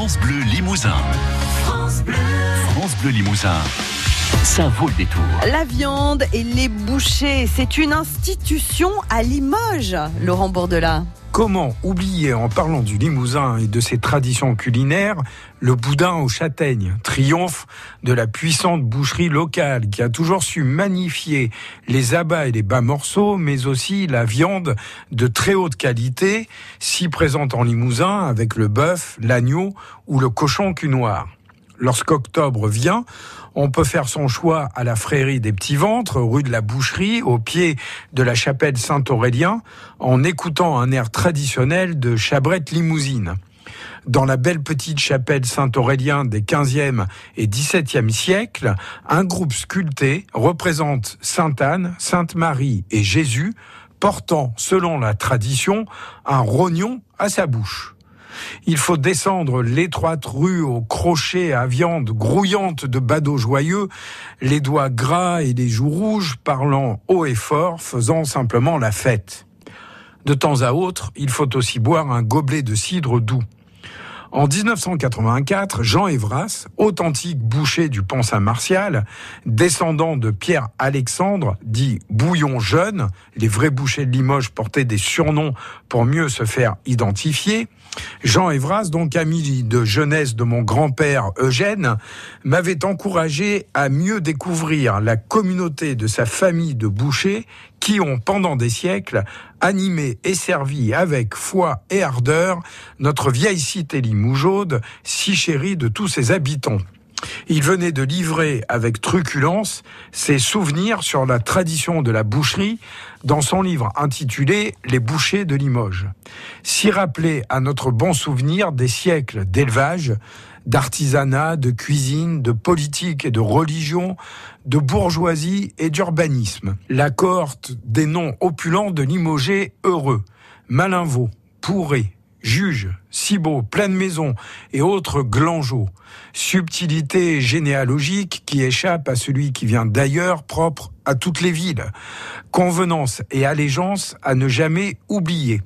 France Bleu Limousin. France Bleu. France Bleu Limousin. Ça vaut le détour. La viande et les bouchers, c'est une institution à Limoges, Laurent Bourdelat. Comment oublier en parlant du Limousin et de ses traditions culinaires le boudin aux châtaignes, triomphe de la puissante boucherie locale qui a toujours su magnifier les abats et les bas morceaux, mais aussi la viande de très haute qualité, si présente en Limousin avec le bœuf, l'agneau ou le cochon cul noir. Lorsqu'octobre vient, on peut faire son choix à la Frérie des Petits Ventres, rue de la Boucherie, au pied de la chapelle Saint-Aurélien, en écoutant un air traditionnel de Chabrette Limousine. Dans la belle petite chapelle Saint-Aurélien des 15e et 17e siècles, un groupe sculpté représente Sainte-Anne, Sainte-Marie et Jésus, portant, selon la tradition, un rognon à sa bouche. Il faut descendre l'étroite rue aux crochets à viande grouillante de badauds joyeux, les doigts gras et les joues rouges, parlant haut et fort, faisant simplement la fête. De temps à autre, il faut aussi boire un gobelet de cidre doux. En 1984, Jean Evras, authentique boucher du pont Saint-Martial, descendant de Pierre Alexandre, dit Bouillon Jeune, les vrais bouchers de Limoges portaient des surnoms pour mieux se faire identifier, Jean Evras, donc ami de jeunesse de mon grand-père Eugène, m'avait encouragé à mieux découvrir la communauté de sa famille de bouchers qui ont pendant des siècles animé et servi avec foi et ardeur notre vieille cité Limougeaude, si chérie de tous ses habitants. Il venait de livrer avec truculence ses souvenirs sur la tradition de la boucherie dans son livre intitulé Les bouchers de Limoges. S'y rappeler à notre bon souvenir des siècles d'élevage, d'artisanat, de cuisine, de politique et de religion, de bourgeoisie et d'urbanisme. La cohorte des noms opulents de Limogé heureux, Malinvaux, Pourré, Juge, Cibot, Pleine Maison et autres glangeaux. Subtilité généalogique qui échappe à celui qui vient d'ailleurs, propre à toutes les villes. Convenance et allégeance à ne jamais oublier.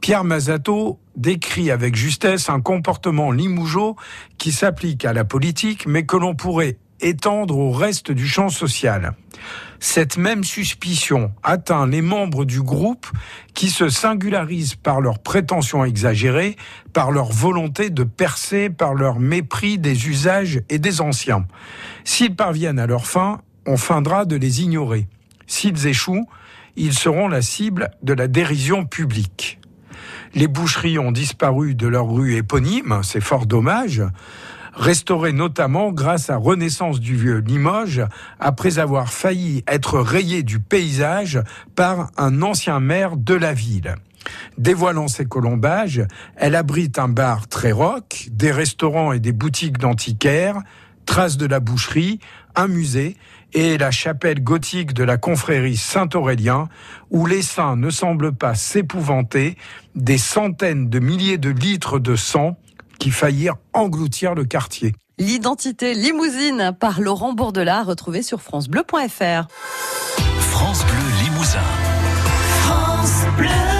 Pierre Mazato décrit avec justesse un comportement limougeau qui s'applique à la politique mais que l'on pourrait étendre au reste du champ social. Cette même suspicion atteint les membres du groupe qui se singularisent par leurs prétentions exagérées, par leur volonté de percer, par leur mépris des usages et des anciens. S'ils parviennent à leur fin, on feindra de les ignorer. S'ils échouent, ils seront la cible de la dérision publique. Les boucheries ont disparu de leur rue éponyme, c'est fort dommage restauré notamment grâce à Renaissance du Vieux Limoges, après avoir failli être rayé du paysage par un ancien maire de la ville. Dévoilant ses colombages, elle abrite un bar très rock, des restaurants et des boutiques d'antiquaires, traces de la boucherie, un musée et la chapelle gothique de la confrérie Saint-Aurélien, où les saints ne semblent pas s'épouvanter des centaines de milliers de litres de sang qui faillirent engloutir le quartier. L'identité limousine par Laurent Bourdelat, retrouvé sur francebleu.fr. France Bleu Limousin. France Bleu.